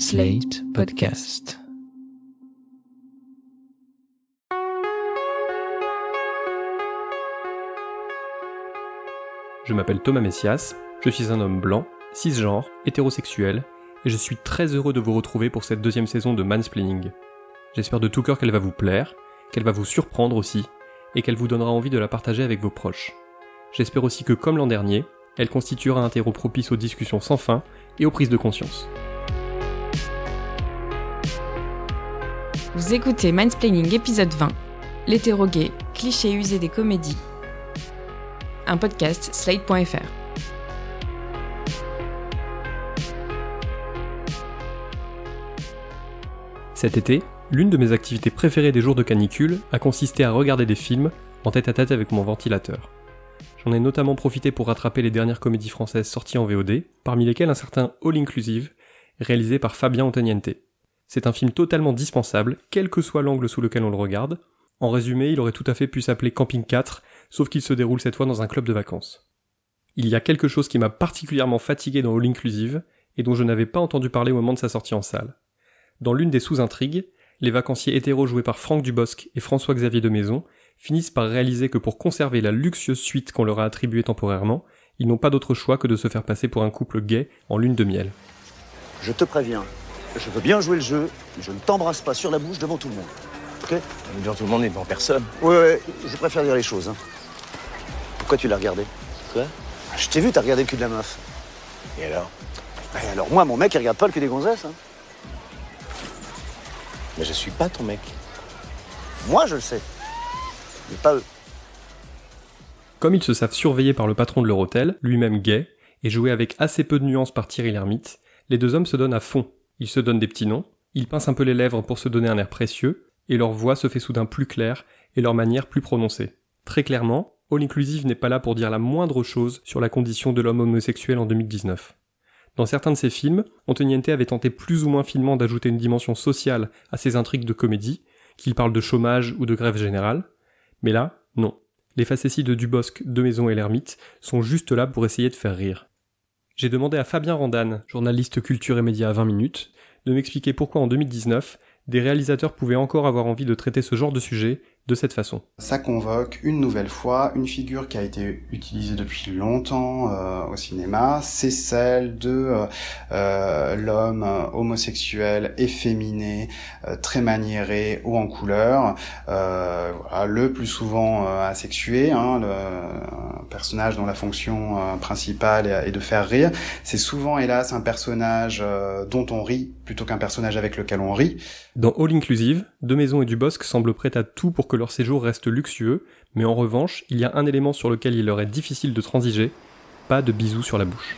Slate Podcast. Je m'appelle Thomas Messias, je suis un homme blanc, cisgenre, hétérosexuel, et je suis très heureux de vous retrouver pour cette deuxième saison de Mansplaining. J'espère de tout cœur qu'elle va vous plaire, qu'elle va vous surprendre aussi, et qu'elle vous donnera envie de la partager avec vos proches. J'espère aussi que, comme l'an dernier, elle constituera un terreau propice aux discussions sans fin et aux prises de conscience. Vous écoutez Mindsplaining épisode 20, l'hétéro-gay, cliché usé des comédies. Un podcast slate.fr. Cet été, l'une de mes activités préférées des jours de canicule a consisté à regarder des films en tête à tête avec mon ventilateur. J'en ai notamment profité pour rattraper les dernières comédies françaises sorties en VOD, parmi lesquelles un certain All Inclusive, réalisé par Fabien Antoniente. C'est un film totalement dispensable, quel que soit l'angle sous lequel on le regarde. En résumé, il aurait tout à fait pu s'appeler Camping 4, sauf qu'il se déroule cette fois dans un club de vacances. Il y a quelque chose qui m'a particulièrement fatigué dans All Inclusive, et dont je n'avais pas entendu parler au moment de sa sortie en salle. Dans l'une des sous-intrigues, les vacanciers hétéros joués par Franck Dubosc et François-Xavier de Maison finissent par réaliser que pour conserver la luxueuse suite qu'on leur a attribuée temporairement, ils n'ont pas d'autre choix que de se faire passer pour un couple gay en lune de miel. Je te préviens, je veux bien jouer le jeu, mais je ne t'embrasse pas sur la bouche devant tout le monde. Ok Devant tout le monde et devant personne. Ouais, ouais, je préfère dire les choses. Hein. Pourquoi tu l'as regardé? Quoi? Je t'ai vu, t'as regardé le cul de la meuf. Et alors? Et alors moi, mon mec, il regarde pas le cul des gonzesses. Hein. Mais je suis pas ton mec. Moi, je le sais. Mais pas eux. Comme ils se savent surveillés par le patron de leur hôtel, lui-même gay, et joué avec assez peu de nuances par Thierry Lhermitte, les deux hommes se donnent à fond. Ils se donnent des petits noms, ils pincent un peu les lèvres pour se donner un air précieux, et leur voix se fait soudain plus claire et leur manière plus prononcée. Très clairement, All Inclusive n'est pas là pour dire la moindre chose sur la condition de l'homme homosexuel en 2019. Dans certains de ses films, Antoniente avait tenté plus ou moins finement d'ajouter une dimension sociale à ses intrigues de comédie, qu'il parle de chômage ou de grève générale, mais là, non. Les facéties de Dubosc, De Maison et l'Ermite sont juste là pour essayer de faire rire. J'ai demandé à Fabien Randan, journaliste culture et médias à 20 minutes, de m'expliquer pourquoi en 2019, des réalisateurs pouvaient encore avoir envie de traiter ce genre de sujet de cette façon. Ça convoque une nouvelle fois une figure qui a été utilisée depuis longtemps euh, au cinéma, c'est celle de euh, euh, l'homme homosexuel, efféminé, très maniéré, haut en couleur, le plus souvent asexué, hein, le personnage dont la fonction principale est, de faire rire. C'est souvent, hélas, un personnage dont on rit plutôt qu'un personnage avec lequel on rit. Dans All Inclusive, De Maison et Dubosc semblent prêts à tout pour que leur séjour reste luxueux, mais en revanche, il y a un élément sur lequel il leur est difficile de transiger, pas de bisous sur la bouche.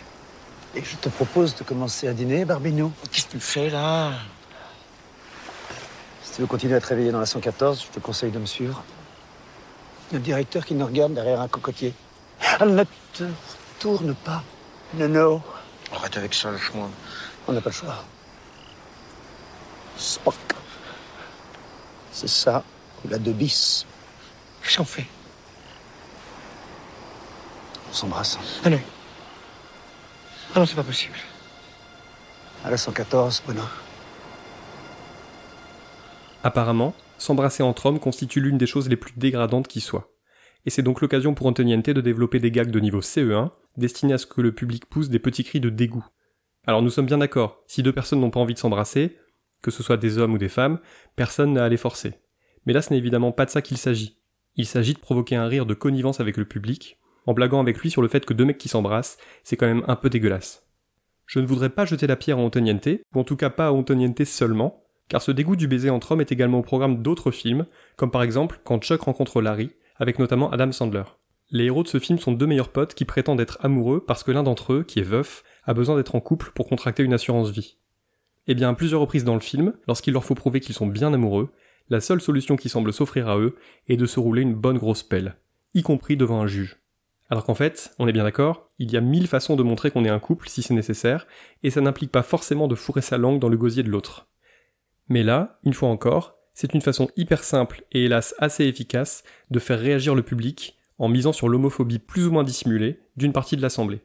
Et je te propose de commencer à dîner, Barbinou. Qu'est-ce que tu fais là? Si tu veux continuer à te réveiller dans la 114, je te conseille de me suivre. Il y a le directeur qui nous regarde derrière un cocotier. Ah, ne te tourne pas. Non, non. Arrête avec ça, le chemin. On n'a pas le choix. Spock. C'est ça, ou la deux bis. Qu'est-ce qu'on fait? On s'embrasse. Ah non. Ah non, c'est pas possible. À la 114, Bruno. Apparemment, s'embrasser entre hommes constitue l'une des choses les plus dégradantes qui soient. Et c'est donc l'occasion pour Antoniente de développer des gags de niveau CE1, destinés à ce que le public pousse des petits cris de dégoût. Alors nous sommes bien d'accord, si deux personnes n'ont pas envie de s'embrasser, que ce soit des hommes ou des femmes, personne n'a à les forcer. Mais là ce n'est évidemment pas de ça qu'il s'agit. Il s'agit de provoquer un rire de connivence avec le public, en blaguant avec lui sur le fait que deux mecs qui s'embrassent, c'est quand même un peu dégueulasse. Je ne voudrais pas jeter la pierre à Antoniente, ou en tout cas pas à Antoniente seulement, car ce dégoût du baiser entre hommes est également au programme d'autres films, comme par exemple Quand Chuck rencontre Larry, avec notamment Adam Sandler. Les héros de ce film sont deux meilleurs potes qui prétendent être amoureux parce que l'un d'entre eux, qui est veuf, a besoin d'être en couple pour contracter une assurance vie. Eh bien, à plusieurs reprises dans le film, lorsqu'il leur faut prouver qu'ils sont bien amoureux, la seule solution qui semble s'offrir à eux est de se rouler une bonne grosse pelle, y compris devant un juge. Alors qu'en fait, on est bien d'accord, il y a mille façons de montrer qu'on est un couple si c'est nécessaire, et ça n'implique pas forcément de fourrer sa langue dans le gosier de l'autre. Mais là, une fois encore, c'est une façon hyper simple et hélas assez efficace de faire réagir le public en misant sur l'homophobie plus ou moins dissimulée d'une partie de l'Assemblée.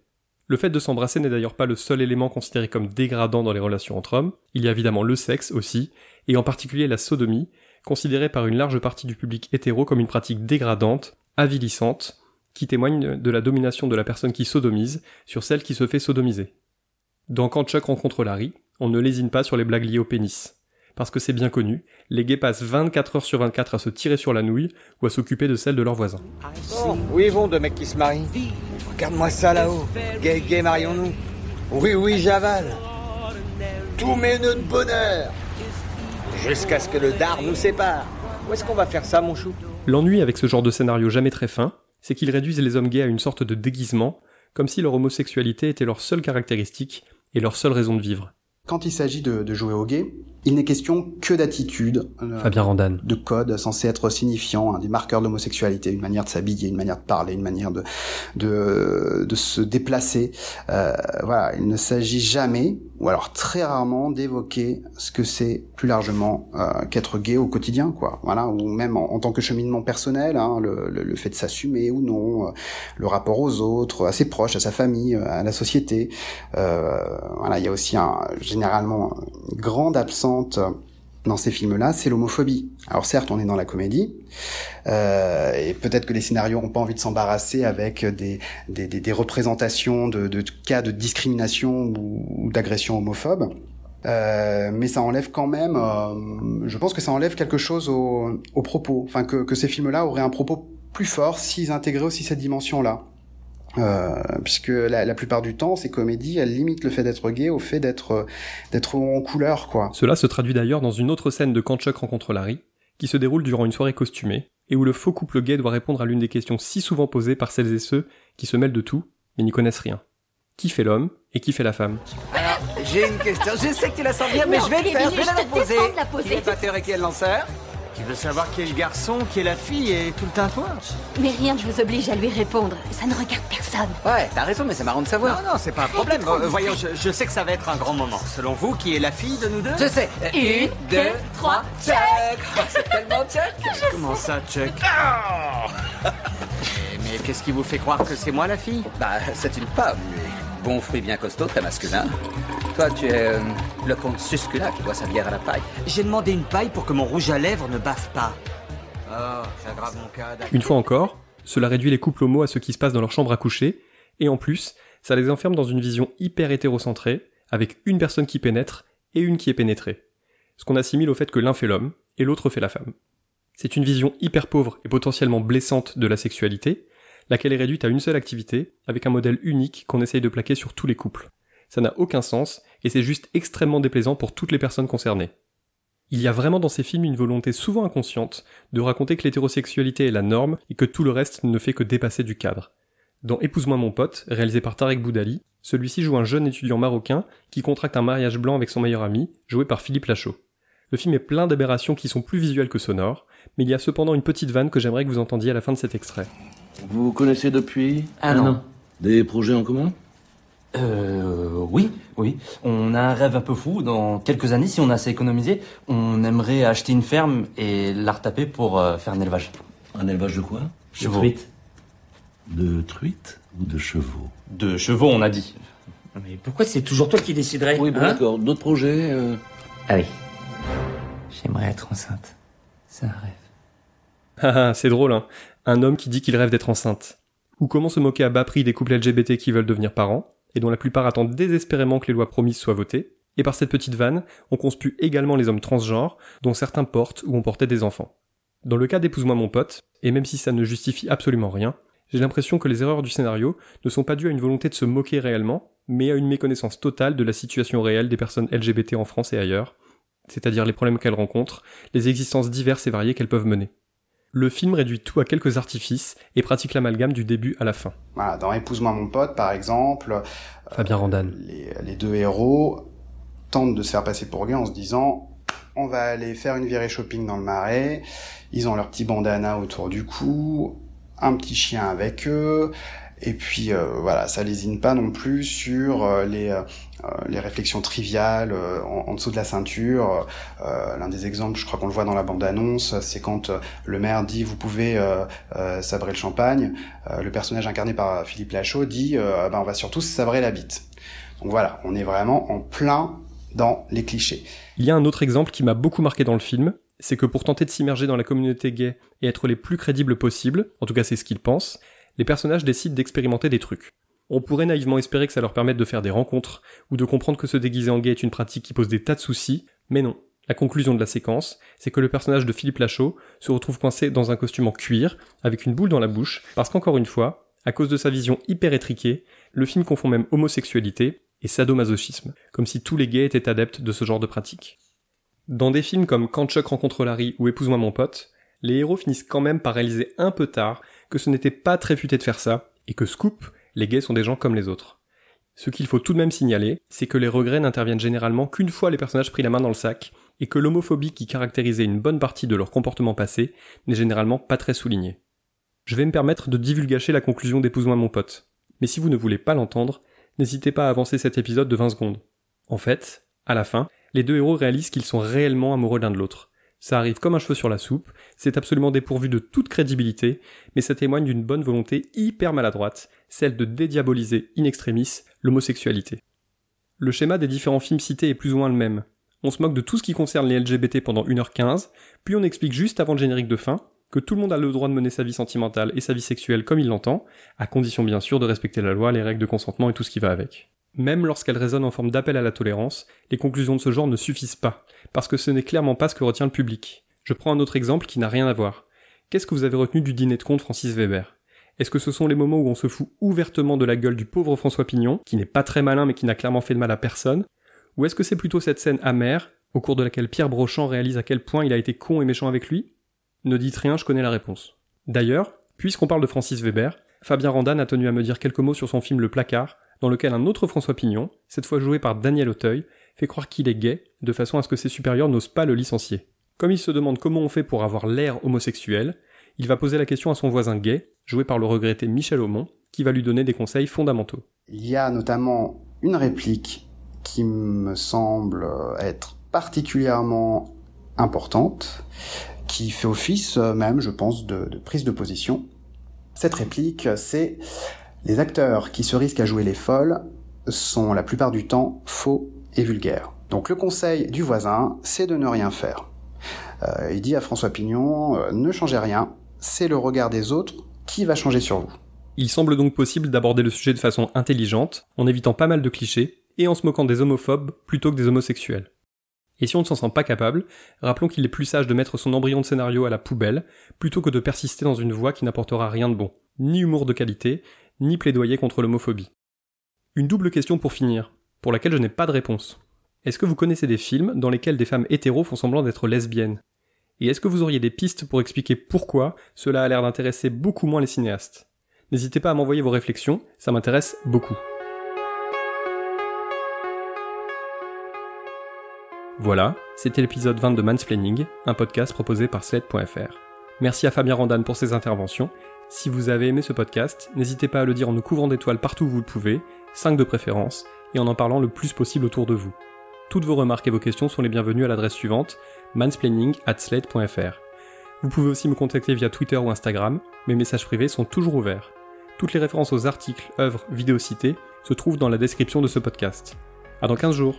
Le fait de s'embrasser n'est d'ailleurs pas le seul élément considéré comme dégradant dans les relations entre hommes, il y a évidemment le sexe aussi, et en particulier la sodomie, considérée par une large partie du public hétéro comme une pratique dégradante, avilissante, qui témoigne de la domination de la personne qui sodomise sur celle qui se fait sodomiser. Dans Quand Chuck rencontre Larry, on ne lésine pas sur les blagues liées au pénis. Parce que c'est bien connu, les gays passent 24 heures sur 24 à se tirer sur la nouille ou à s'occuper de celle de leurs voisins. Vont mecs qui se marient? Regarde-moi ça là-haut. Gay, gay, marions-nous. Oui, oui, j'avale. Tous mes nœuds de bonheur. Jusqu'à ce que le dard nous sépare. Où est-ce qu'on va faire ça, mon chou? L'ennui avec ce genre de scénario jamais très fin, c'est qu'ils réduisent les hommes gays à une sorte de déguisement, comme si leur homosexualité était leur seule caractéristique et leur seule raison de vivre. Quand il s'agit de, de jouer au gay, il n'est question que d'attitude, euh, Fabien Randan. de code censé être signifiant, hein, des marqueurs de l'homosexualité, une manière de s'habiller, une manière de parler, une manière de de, de se déplacer. Euh, voilà, il ne s'agit jamais, ou alors très rarement, d'évoquer ce que c'est plus largement euh, qu'être gay au quotidien, quoi. Voilà, ou même en, tant que cheminement personnel, hein, le, le, le fait de s'assumer ou non, euh, le rapport aux autres, à ses proches, à sa famille, euh, à la société. Euh, voilà, il y a aussi un, généralement une grande absence dans ces films-là, c'est l'homophobie. Alors certes, on est dans la comédie, euh, et peut-être que les scénarios n'ont pas envie de s'embarrasser avec des, des, des, des représentations de, de, cas de discrimination ou, d'agression homophobe. Euh, mais ça enlève quand même, euh, je pense que ça enlève quelque chose au, au propos, enfin que, que ces films-là auraient un propos plus fort s'ils intégraient aussi cette dimension-là. Euh, puisque la, la, plupart du temps, ces comédies, elles limitent le fait d'être gay au fait d'être d'être en couleur, quoi. Cela se traduit d'ailleurs dans une autre scène de Quand Chuck rencontre Larry, qui se déroule durant une soirée costumée, et où le faux couple gay doit répondre à l'une des questions si souvent posées par celles et ceux qui se mêlent de tout, mais n'y connaissent rien. Qui fait l'homme et qui fait la femme? Alors, j'ai une question. Je sais que tu la sens bien, mais Non, je vais le Kevin, faire. Je vais la te poser. la poser. Est batteur et qui est le lanceur Tu veux savoir qui est le garçon, qui est la fille et tout le tintouin Mais rien ne vous oblige à lui répondre. Ça ne regarde personne. Ouais, t'as raison, mais c'est marrant de savoir. Non, non, c'est pas un problème. Euh, voyons, je, je sais que ça va être un grand moment. Selon vous, qui est la fille de nous deux Je sais. Une, deux, trois, Chuck Oh, C'est tellement Chuck Comment ça, Chuck Mais qu'est-ce qui vous fait croire que c'est moi la fille? Bah, c'est une pomme, lui. Bon fruit bien costaud, très masculin. Toi, tu es euh, le comte Suscula qui boit sa bière à la paille. J'ai demandé une paille pour que mon rouge à lèvres ne baffe pas. Oh, j'aggrave mon cas. d'accord. Une fois encore, cela réduit les couples homo à ce qui se passe dans leur chambre à coucher, et en plus, ça les enferme dans une vision hyper hétérocentrée, avec une personne qui pénètre et une qui est pénétrée. Ce qu'on assimile au fait que l'un fait l'homme et l'autre fait la femme. C'est une vision hyper pauvre et potentiellement blessante de la sexualité, laquelle est réduite à une seule activité, avec un modèle unique qu'on essaye de plaquer sur tous les couples. Ça n'a aucun sens, et c'est juste extrêmement déplaisant pour toutes les personnes concernées. Il y a vraiment dans ces films une volonté souvent inconsciente de raconter que l'hétérosexualité est la norme et que tout le reste ne fait que dépasser du cadre. Dans Épouse-moi mon pote, réalisé par Tarek Boudali, celui-ci joue un jeune étudiant marocain qui contracte un mariage blanc avec son meilleur ami, joué par Philippe Lachaud. Le film est plein d'aberrations qui sont plus visuelles que sonores, mais il y a cependant une petite vanne que j'aimerais que vous entendiez à la fin de cet extrait. Vous vous connaissez depuis Un an. Des projets en commun? Euh, oui, oui. On a un rêve un peu fou. Dans quelques années, si on a assez économisé, on aimerait acheter une ferme et la retaper pour euh, faire un élevage. Un élevage de quoi? Chevaux. De truites ou de chevaux? De chevaux, on a dit. Mais pourquoi c'est toujours toi qui déciderais Oui, bon, hein? d'accord. D'autres projets euh, Ah oui. J'aimerais être enceinte. C'est un rêve. Haha, c'est drôle, hein. Un homme qui dit qu'il rêve d'être enceinte. Ou comment se moquer à bas prix des couples LGBT qui veulent devenir parents, et dont la plupart attendent désespérément que les lois promises soient votées. Et par cette petite vanne, on conspue également les hommes transgenres, dont certains portent ou ont porté des enfants. Dans le cas d'Épouse-moi mon pote, et même si ça ne justifie absolument rien, j'ai l'impression que les erreurs du scénario ne sont pas dues à une volonté de se moquer réellement, mais à une méconnaissance totale de la situation réelle des personnes LGBT en France et ailleurs, c'est-à-dire les problèmes qu'elles rencontrent, les existences diverses et variées qu'elles peuvent mener. Le film réduit tout à quelques artifices et pratique l'amalgame du début à la fin. Voilà, dans Épouse-moi mon pote, par exemple, Fabien Randan. les, les deux héros tentent de se faire passer pour gays en se disant on va aller faire une virée shopping dans le marais, ils ont leur petit bandana autour du cou, un petit chien avec eux, Et puis voilà, ça lésine pas non plus sur les les réflexions triviales en, dessous de la ceinture. L'un des exemples, je crois qu'on le voit dans la bande-annonce, c'est quand le maire dit vous pouvez sabrer le champagne. le personnage incarné par Philippe Lachaud dit ben, on va surtout sabrer la bite. Donc voilà, on est vraiment en plein dans les clichés. Il y a un autre exemple qui m'a beaucoup marqué dans le film, c'est que pour tenter de s'immerger dans la communauté gay et être les plus crédibles possibles, en tout cas c'est ce qu'ils pensent, les personnages décident d'expérimenter des trucs. On pourrait naïvement espérer que ça leur permette de faire des rencontres, ou de comprendre que se déguiser en gay est une pratique qui pose des tas de soucis, mais non. La conclusion de la séquence, c'est que le personnage de Philippe Lachaud se retrouve coincé dans un costume en cuir, avec une boule dans la bouche, parce qu'encore une fois, à cause de sa vision hyper étriquée, le film confond même homosexualité et sadomasochisme, comme si tous les gays étaient adeptes de ce genre de pratique. Dans des films comme Quand Chuck rencontre Larry ou Épouse-moi mon pote, les héros finissent quand même par réaliser un peu tard que ce n'était pas très futé de faire ça, et que Scoop, les gays sont des gens comme les autres. Ce qu'il faut tout de même signaler, c'est que les regrets n'interviennent généralement qu'une fois les personnages pris la main dans le sac, et que l'homophobie qui caractérisait une bonne partie de leur comportement passé n'est généralement pas très soulignée. Je vais me permettre de divulgacher la conclusion d'Épouse-moi mon pote. Mais si vous ne voulez pas l'entendre, n'hésitez pas à avancer cet épisode de 20 secondes. En fait, à la fin, les deux héros réalisent qu'ils sont réellement amoureux l'un de l'autre. Ça arrive comme un cheveu sur la soupe, c'est absolument dépourvu de toute crédibilité, mais ça témoigne d'une bonne volonté hyper maladroite, celle de dédiaboliser in extremis l'homosexualité. Le schéma des différents films cités est plus ou moins le même. On se moque de tout ce qui concerne les LGBT pendant 1h15, puis on explique juste avant le générique de fin que tout le monde a le droit de mener sa vie sentimentale et sa vie sexuelle comme il l'entend, à condition bien sûr de respecter la loi, les règles de consentement et tout ce qui va avec. Même lorsqu'elles résonnent en forme d'appel à la tolérance, les conclusions de ce genre ne suffisent pas, parce que ce n'est clairement pas ce que retient le public. Je prends un autre exemple qui n'a rien à voir. Qu'est-ce que vous avez retenu du dîner de compte Francis Weber? Est-ce que ce sont les moments où on se fout ouvertement de la gueule du pauvre François Pignon, qui n'est pas très malin mais qui n'a clairement fait de mal à personne? Ou est-ce que c'est plutôt cette scène amère, au cours de laquelle Pierre Brochant réalise à quel point il a été con et méchant avec lui? Ne dites rien, je connais la réponse. D'ailleurs, puisqu'on parle de Francis Weber, Fabien Randan a tenu à me dire quelques mots sur son film Le Placard, dans lequel un autre François Pignon, cette fois joué par Daniel Auteuil, fait croire qu'il est gay, de façon à ce que ses supérieurs n'osent pas le licencier. Comme il se demande comment on fait pour avoir l'air homosexuel, il va poser la question à son voisin gay, joué par le regretté Michel Aumont, qui va lui donner des conseils fondamentaux. Il y a notamment une réplique qui me semble être particulièrement importante, qui fait office euh, même, je pense, de, prise de position. Cette réplique, c'est les acteurs qui se risquent à jouer les folles sont la plupart du temps faux et vulgaires. Donc le conseil du voisin, c'est de ne rien faire. Euh, il dit à François Pignon, euh, ne changez rien, c'est le regard des autres qui va changer sur vous. Il semble donc possible d'aborder le sujet de façon intelligente, en évitant pas mal de clichés, et en se moquant des homophobes plutôt que des homosexuels. Et si on ne s'en sent pas capable, rappelons qu'il est plus sage de mettre son embryon de scénario à la poubelle, plutôt que de persister dans une voie qui n'apportera rien de bon, ni humour de qualité, ni plaidoyer contre l'homophobie. Une double question pour finir, pour laquelle je n'ai pas de réponse. Est-ce que vous connaissez des films dans lesquels des femmes hétéros font semblant d'être lesbiennes? Et est-ce que vous auriez des pistes pour expliquer pourquoi cela a l'air d'intéresser beaucoup moins les cinéastes? N'hésitez pas à m'envoyer vos réflexions, ça m'intéresse beaucoup. Voilà, c'était l'épisode 20 de Mansplaining, un podcast proposé par Sled.fr. Merci à Fabien Randan pour ses interventions. Si vous avez aimé ce podcast, n'hésitez pas à le dire en nous couvrant d'étoiles partout où vous le pouvez, 5 de préférence, et en en parlant le plus possible autour de vous. Toutes vos remarques et vos questions sont les bienvenues à l'adresse suivante, mansplaining@sled.fr. Vous pouvez aussi me contacter via Twitter ou Instagram, mes messages privés sont toujours ouverts. Toutes les références aux articles, œuvres, vidéos citées se trouvent dans la description de ce podcast. À dans 15 jours